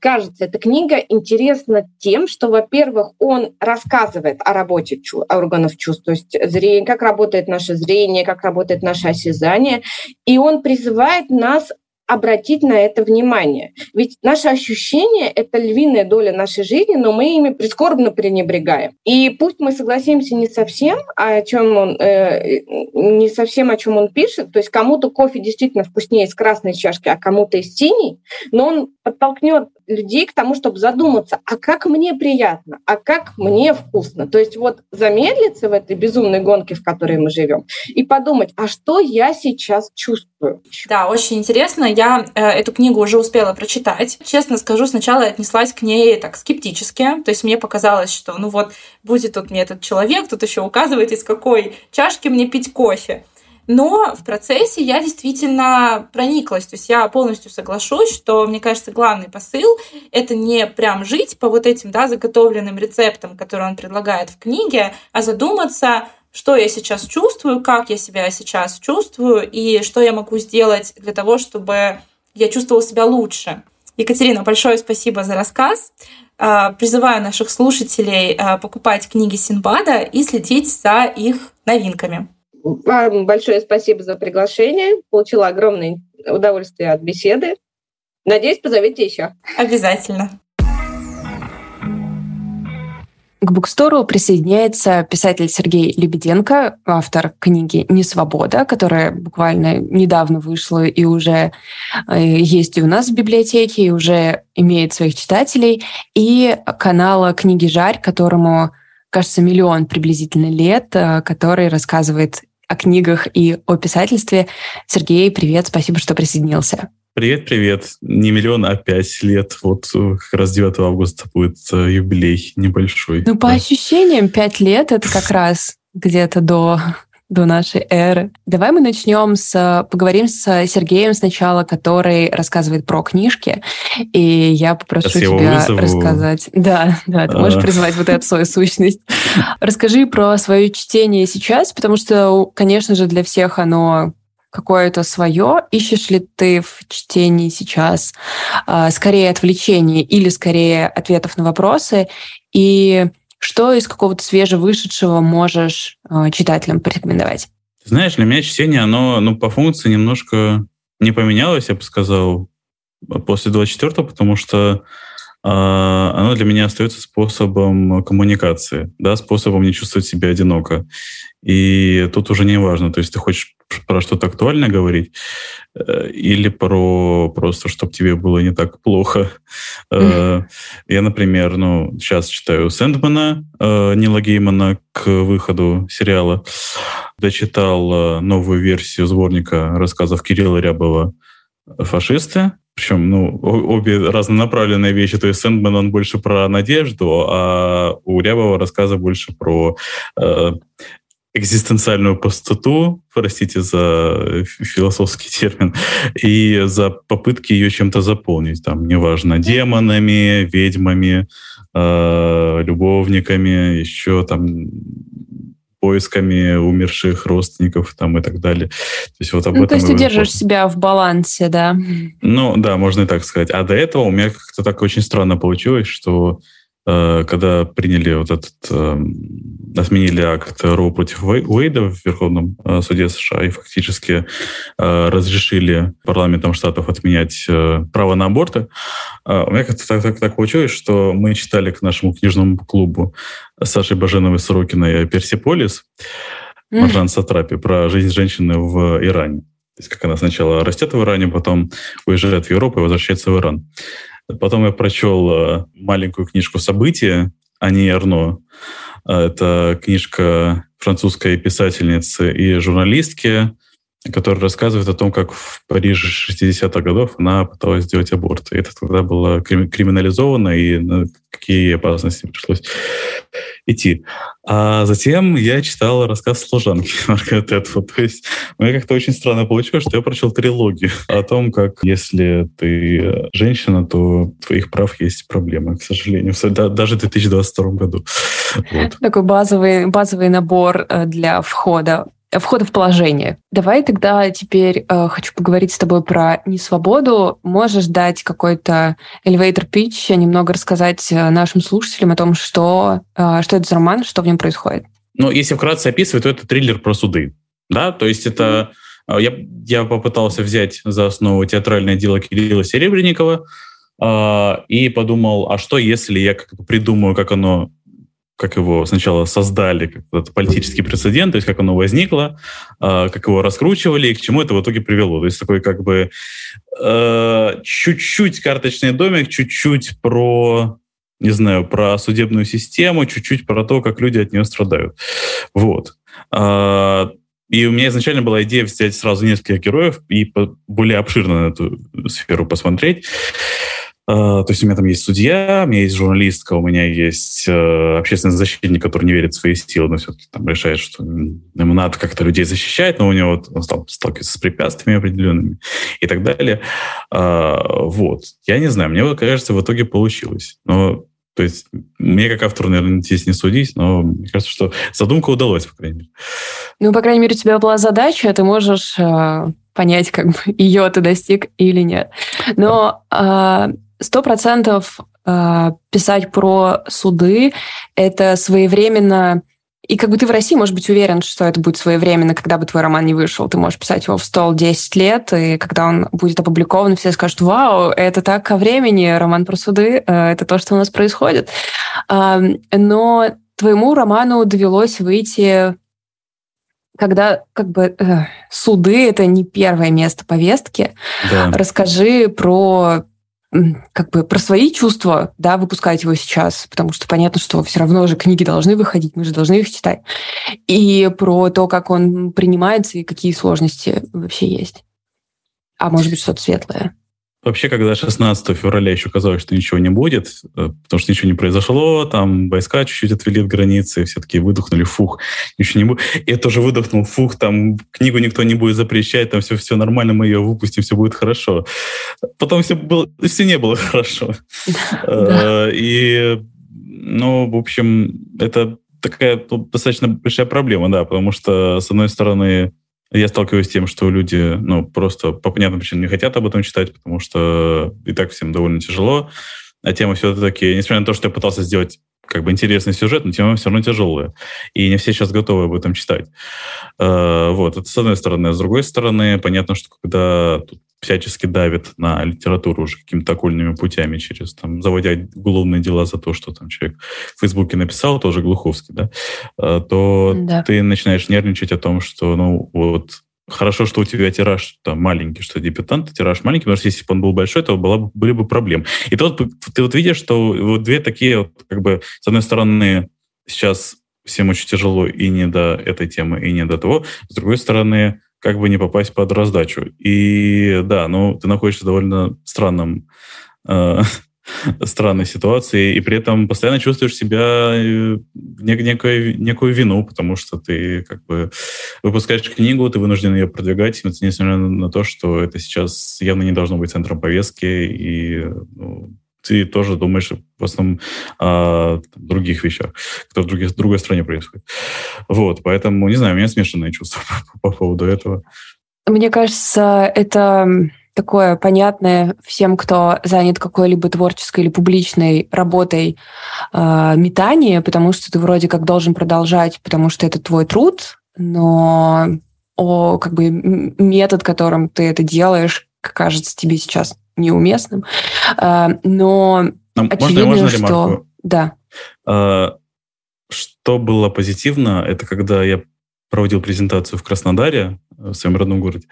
[SPEAKER 4] кажется, эта книга интересна тем, что, во-первых, он рассказывает о работе органов чувств, то есть зрение, как работает наше зрение, как работает наше осязание, и он призывает нас обратить на это внимание. Ведь наши ощущения — это львиная доля нашей жизни, но мы ими прискорбно пренебрегаем. И пусть мы согласимся не совсем, о чем он, э, не совсем о чем он пишет, то есть кому-то кофе действительно вкуснее из красной чашки, а кому-то из синей, но он подтолкнет людей к тому, чтобы задуматься, а как мне приятно, а как мне вкусно. То есть вот замедлиться в этой безумной гонке, в которой мы живем, и подумать, а что я сейчас чувствую.
[SPEAKER 3] Да, очень интересно. Я э, эту книгу уже успела прочитать. Честно скажу, сначала я отнеслась к ней так скептически. То есть мне показалось, что ну вот будет тут мне этот человек, тут еще указывает, из какой чашки мне пить кофе. Но в процессе я действительно прониклась. То есть я полностью соглашусь, что, мне кажется, главный посыл — это не прям жить по вот этим да, заготовленным рецептам, которые он предлагает в книге, а задуматься, что я сейчас чувствую, как я себя сейчас чувствую и что я могу сделать для того, чтобы я чувствовала себя лучше. Екатерина, большое спасибо за рассказ. А, призываю наших слушателей а, покупать книги Синбада и следить за их новинками.
[SPEAKER 4] Вам большое спасибо за приглашение. Получила огромное удовольствие от беседы. Надеюсь, позовите еще.
[SPEAKER 3] Обязательно.
[SPEAKER 1] К букстору присоединяется писатель Сергей Лебеденко, автор книги «Несвобода», которая буквально недавно вышла и уже э, есть и у нас в библиотеке, и уже имеет своих читателей, и канала «Книги Жарь», которому кажется, миллион приблизительно лет, э, который рассказывает о книгах и о писательстве. Сергей, привет, спасибо, что присоединился.
[SPEAKER 5] Привет, привет. Не миллион, а пять лет. Вот э, как раз 9 августа будет э, юбилей небольшой.
[SPEAKER 1] Ну, по да. ощущениям, пять лет — это как раз где-то до до нашей эры. Давай мы начнем с... Поговорим с Сергеем сначала, который рассказывает про книжки. И я попрошу Сейчас тебя я рассказать. Да, да, ты можешь а. призвать вот эту свою сущность. Расскажи про свое чтение сейчас, потому что, конечно же, для всех оно какое-то свое? Ищешь ли ты в чтении сейчас э, скорее отвлечений или скорее ответов на вопросы? И что из какого-то свежевышедшего можешь э, читателям порекомендовать?
[SPEAKER 5] Знаешь, для меня чтение, оно ну, по функции немножко не поменялось, я бы сказал, после 24-го, потому что оно для меня остается способом коммуникации, да, способом не чувствовать себя одиноко. И тут уже не важно, то есть ты хочешь про что-то актуальное говорить э, или про просто, чтобы тебе было не так плохо. Mm-hmm. Я, например, ну, сейчас читаю Сэндмана, э, Нила Геймана к выходу сериала. Дочитал новую версию сборника рассказов Кирилла Рябова «Фашисты», причем, ну, обе разнонаправленные вещи. То есть Сэндман, он больше про надежду, а у Рябова рассказы больше про э, экзистенциальную пустоту, простите за философский термин, и за попытки ее чем-то заполнить. Там, неважно, демонами, ведьмами, э, любовниками, еще там поисками умерших родственников там и так далее. То
[SPEAKER 1] есть вот об ну, этом... То есть ты держишь себя в балансе, да?
[SPEAKER 5] Ну да, можно и так сказать. А до этого у меня как-то так очень странно получилось, что когда приняли вот этот... Э, отменили акт Роу против Уэйда в Верховном э, суде США и фактически э, разрешили парламентам штатов отменять э, право на аборты. Э, у меня как-то так, так, так получилось, что мы читали к нашему книжному клубу Сашей Баженовой Сорокиной «Персиполис». Маржан Сатрапи, про жизнь женщины в Иране. То есть как она сначала растет в Иране, потом уезжает в Европу и возвращается в Иран. Потом я прочел э, маленькую книжку «События» Ани Арно. Э, это книжка французской писательницы и журналистки, который рассказывает о том, как в Париже 60-х годов она пыталась сделать аборт. И это тогда было криминализовано, и какие опасности пришлось идти. А затем я читал рассказ «Служанки» Маргарет Этфуд. То есть у меня как-то очень странно получилось, что я прочел трилогию о том, как если ты женщина, то твоих прав есть проблемы, к сожалению, даже в 2022 году.
[SPEAKER 1] Вот. Такой базовый, базовый набор э, для входа входа в положение. Давай тогда теперь э, хочу поговорить с тобой про несвободу. Можешь дать какой-то elevator pitch, немного рассказать э, нашим слушателям о том, что, э, что это за роман, что в нем происходит?
[SPEAKER 5] Ну, если вкратце описывать, то это триллер про суды. Да, то есть это... Mm-hmm. Я, я попытался взять за основу театральное дело Кирилла Серебренникова э, и подумал, а что если я как придумаю, как оно как его сначала создали, как этот политический прецедент, то есть как оно возникло, а, как его раскручивали и к чему это в итоге привело. То есть такой как бы э, чуть-чуть карточный домик, чуть-чуть про не знаю, про судебную систему, чуть-чуть про то, как люди от нее страдают. Вот. А, и у меня изначально была идея взять сразу несколько героев и более обширно на эту сферу посмотреть. А, то есть у меня там есть судья, у меня есть журналистка, у меня есть э, общественный защитник, который не верит в свои силы, но все-таки там решает, что ему надо как-то людей защищать, но у него вот, он стал сталкиваться с препятствиями определенными и так далее. А, вот. Я не знаю, мне кажется, в итоге получилось. Но то есть мне как автору, наверное, здесь не судить, но мне кажется, что задумка удалась, по крайней мере.
[SPEAKER 1] Ну, по крайней мере, у тебя была задача, ты можешь э, понять, как бы ее ты достиг или нет. Но э, сто процентов э, писать про суды – это своевременно и как бы ты в России можешь быть уверен, что это будет своевременно, когда бы твой роман не вышел. Ты можешь писать его в стол 10 лет, и когда он будет опубликован, все скажут, вау, это так ко времени, роман про суды, э, это то, что у нас происходит. Но твоему роману довелось выйти когда как бы э, суды это не первое место повестки. Да. Расскажи про как бы про свои чувства, да, выпускать его сейчас, потому что понятно, что все равно же книги должны выходить, мы же должны их читать. И про то, как он принимается и какие сложности вообще есть. А может быть, что-то светлое.
[SPEAKER 5] Вообще, когда 16 февраля еще казалось, что ничего не будет, э, потому что ничего не произошло, там войска чуть-чуть отвели от границы, все таки выдохнули, фух, ничего не будет. Я тоже выдохнул, фух, там книгу никто не будет запрещать, там все, все нормально, мы ее выпустим, все будет хорошо. Потом все, было, все не было хорошо. Э, и, ну, в общем, это такая ну, достаточно большая проблема, да, потому что, с одной стороны, я сталкиваюсь с тем, что люди, ну, просто по понятным причинам не хотят об этом читать, потому что и так всем довольно тяжело. А тема все-таки, несмотря на то, что я пытался сделать как бы интересный сюжет, но тема все равно тяжелая. И не все сейчас готовы об этом читать. Э, вот, это с одной стороны. А с другой стороны, понятно, что когда тут всячески давит на литературу уже какими-то окольными путями, через там, заводя уголовные дела за то, что там человек в Фейсбуке написал, тоже Глуховский, да, э, то да. ты начинаешь нервничать о том, что, ну, вот Хорошо, что у тебя тираж там маленький, что дебютант, тираж маленький, потому что если бы он был большой, то была, были бы проблемы. И тут ты вот видишь, что вот две такие, вот, как бы, с одной стороны, сейчас всем очень тяжело и не до этой темы, и не до того. С другой стороны, как бы не попасть под раздачу. И да, ну, ты находишься в довольно странном э, странной ситуации, и при этом постоянно чувствуешь себя э, нек- некую, некую вину, потому что ты как бы выпускаешь книгу, ты вынужден ее продвигать, несмотря на то, что это сейчас явно не должно быть центром повестки, и ну, ты тоже думаешь в основном о там, других вещах, которые в, других, другой стране происходят. Вот, поэтому, не знаю, у меня смешанные чувства по, по поводу этого.
[SPEAKER 1] Мне кажется, это такое понятное всем, кто занят какой-либо творческой или публичной работой э, метание, потому что ты вроде как должен продолжать, потому что это твой труд, но о, как бы метод, которым ты это делаешь, кажется тебе сейчас неуместным. Э, но
[SPEAKER 5] а очевидно, можно, можно что...
[SPEAKER 1] Да.
[SPEAKER 5] А, что было позитивно, это когда я проводил презентацию в Краснодаре, в своем родном городе.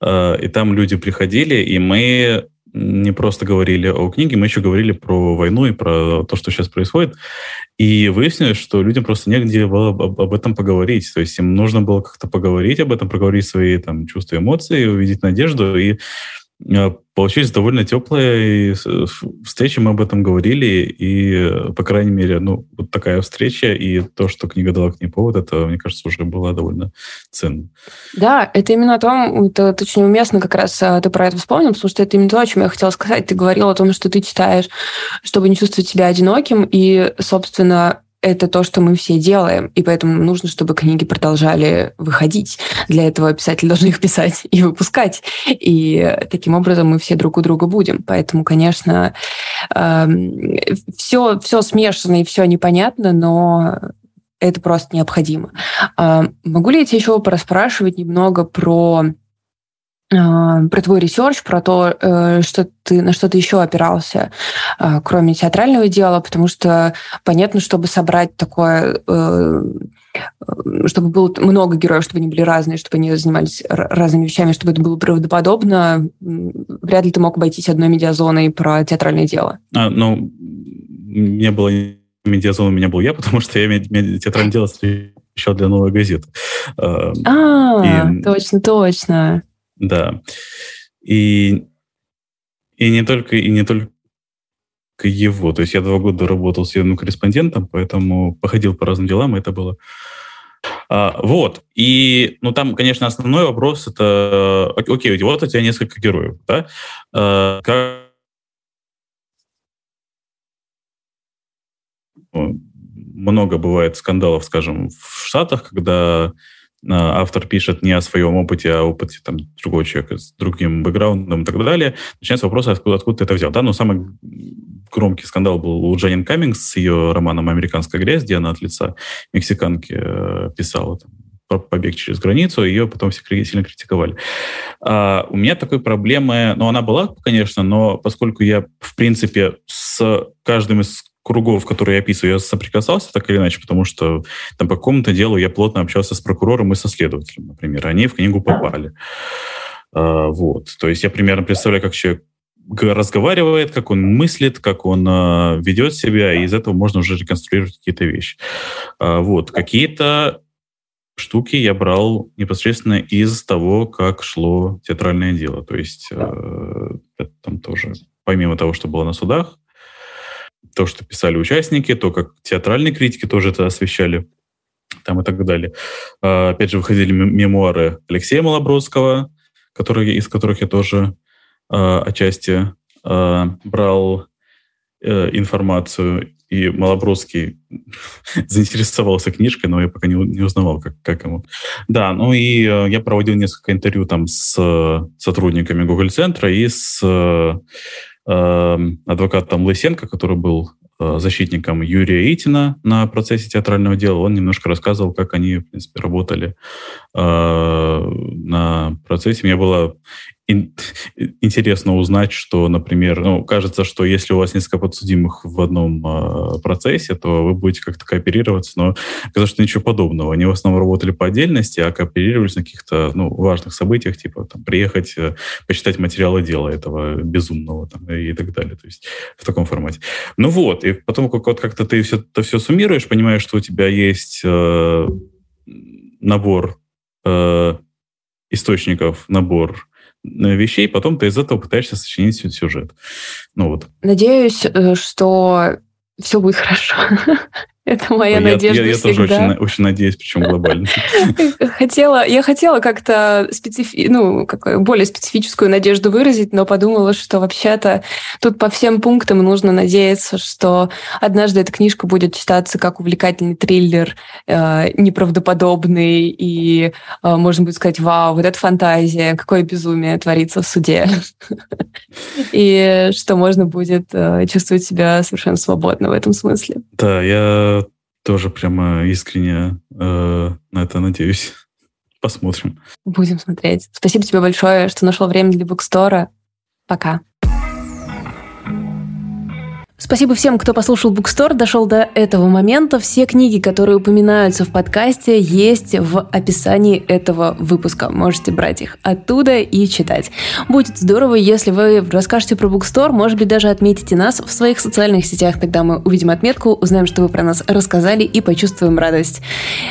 [SPEAKER 5] А, и там люди приходили, и мы не просто говорили о книге, мы еще говорили про войну и про то, что сейчас происходит. И выяснилось, что людям просто негде было об, этом поговорить. То есть им нужно было как-то поговорить об этом, проговорить свои там, чувства, эмоции, увидеть надежду. И а, получились довольно теплые встречи, мы об этом говорили, и, по крайней мере, ну, вот такая встреча, и то, что книга дала к ней повод, это, мне кажется, уже было довольно ценно.
[SPEAKER 1] Да, это именно о том, это, очень уместно как раз а, ты про это вспомнил, потому что это именно то, о чем я хотела сказать. Ты говорил о том, что ты читаешь, чтобы не чувствовать себя одиноким, и, собственно, это то, что мы все делаем, и поэтому нужно, чтобы книги продолжали выходить. Для этого писатели должны их писать и выпускать. И таким образом мы все друг у друга будем. Поэтому, конечно, все, эм, все смешано и все непонятно, но это просто необходимо. Эм, могу ли я тебя еще пораспрашивать немного про а, про твой research, про то, э, что ты, на что ты еще опирался, а, кроме театрального дела, потому что понятно, чтобы собрать такое, э, чтобы было много героев, чтобы они были разные, чтобы они занимались разными вещами, чтобы это было правдоподобно, вряд ли ты мог обойтись одной медиазоной про театральное дело.
[SPEAKER 5] А, ну, не было медиазоны, у меня был я, потому что я театральное дело еще для новой газеты.
[SPEAKER 1] А, и... точно, точно.
[SPEAKER 5] Да. И, и не только, и не только его. То есть я два года работал с юным корреспондентом, поэтому походил по разным делам, и это было... А, вот. И, ну, там, конечно, основной вопрос это... Окей, вот у тебя несколько героев, да? А, как много бывает скандалов, скажем, в Штатах, когда автор пишет не о своем опыте, а о опыте там, другого человека с другим бэкграундом и так далее, начинается вопрос, откуда, откуда ты это взял. Да? Но самый громкий скандал был у Джанин Каммингс с ее романом «Американская грязь», где она от лица мексиканки э, писала там, про побег через границу, ее потом все сильно критиковали. А у меня такой проблемы, ну, она была, конечно, но поскольку я, в принципе, с каждым из кругов, которые я описываю, я соприкасался так или иначе, потому что там по какому-то делу я плотно общался с прокурором и со следователем, например. Они в книгу попали. А, вот. То есть я примерно представляю, как человек разговаривает, как он мыслит, как он э, ведет себя, и из этого можно уже реконструировать какие-то вещи. А, вот. Какие-то штуки я брал непосредственно из того, как шло театральное дело. То есть э, там тоже, помимо того, что было на судах, то, что писали участники, то, как театральные критики тоже это освещали, там и так далее. А, опять же, выходили мемуары Алексея Малобродского, которые, из которых я тоже а, отчасти а, брал э, информацию, и Малобродский заинтересовался книжкой, но я пока не, не узнавал, как, как ему. Да, ну и э, я проводил несколько интервью там с э, сотрудниками Google-центра и с Эм, адвокатом Лысенко, который был э, защитником Юрия Итина на процессе театрального дела. Он немножко рассказывал, как они, в принципе, работали э, на процессе. Мне было интересно узнать, что, например, ну, кажется, что если у вас несколько подсудимых в одном э, процессе, то вы будете как-то кооперироваться, но кажется, что ничего подобного. Они в основном работали по отдельности, а кооперировались на каких-то ну, важных событиях, типа там, приехать, э, почитать материалы дела этого безумного там, и так далее. То есть в таком формате. Ну вот, и потом как, вот как-то ты все, это все суммируешь, понимаешь, что у тебя есть э, набор э, источников, набор вещей, потом ты из этого пытаешься сочинить сюжет. Ну вот.
[SPEAKER 1] Надеюсь, э, что все будет хорошо. Это моя
[SPEAKER 5] я,
[SPEAKER 1] надежда
[SPEAKER 5] Я, я тоже очень, очень надеюсь, причем глобально.
[SPEAKER 1] Хотела, я хотела как-то специфи, ну, как, более специфическую надежду выразить, но подумала, что вообще-то тут по всем пунктам нужно надеяться, что однажды эта книжка будет читаться как увлекательный триллер, э, неправдоподобный, и э, можно будет сказать, вау, вот это фантазия, какое безумие творится в суде. И что можно будет э, чувствовать себя совершенно свободно в этом смысле.
[SPEAKER 5] Да, я тоже прямо искренне э, на это надеюсь. Посмотрим.
[SPEAKER 1] Будем смотреть. Спасибо тебе большое, что нашел время для букстора. Пока. Спасибо всем, кто послушал Bookstore, дошел до этого момента. Все книги, которые упоминаются в подкасте, есть в описании этого выпуска. Можете брать их оттуда и читать. Будет здорово, если вы расскажете про Bookstore, может быть, даже отметите нас в своих социальных сетях. Тогда мы увидим отметку, узнаем, что вы про нас рассказали и почувствуем радость.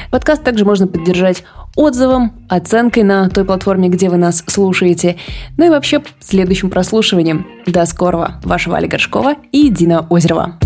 [SPEAKER 1] Подкаст также можно поддержать отзывом, оценкой на той платформе, где вы нас слушаете, ну и вообще следующим прослушиванием. До скорого. Ваша Валя Горшкова и Дина Озерова.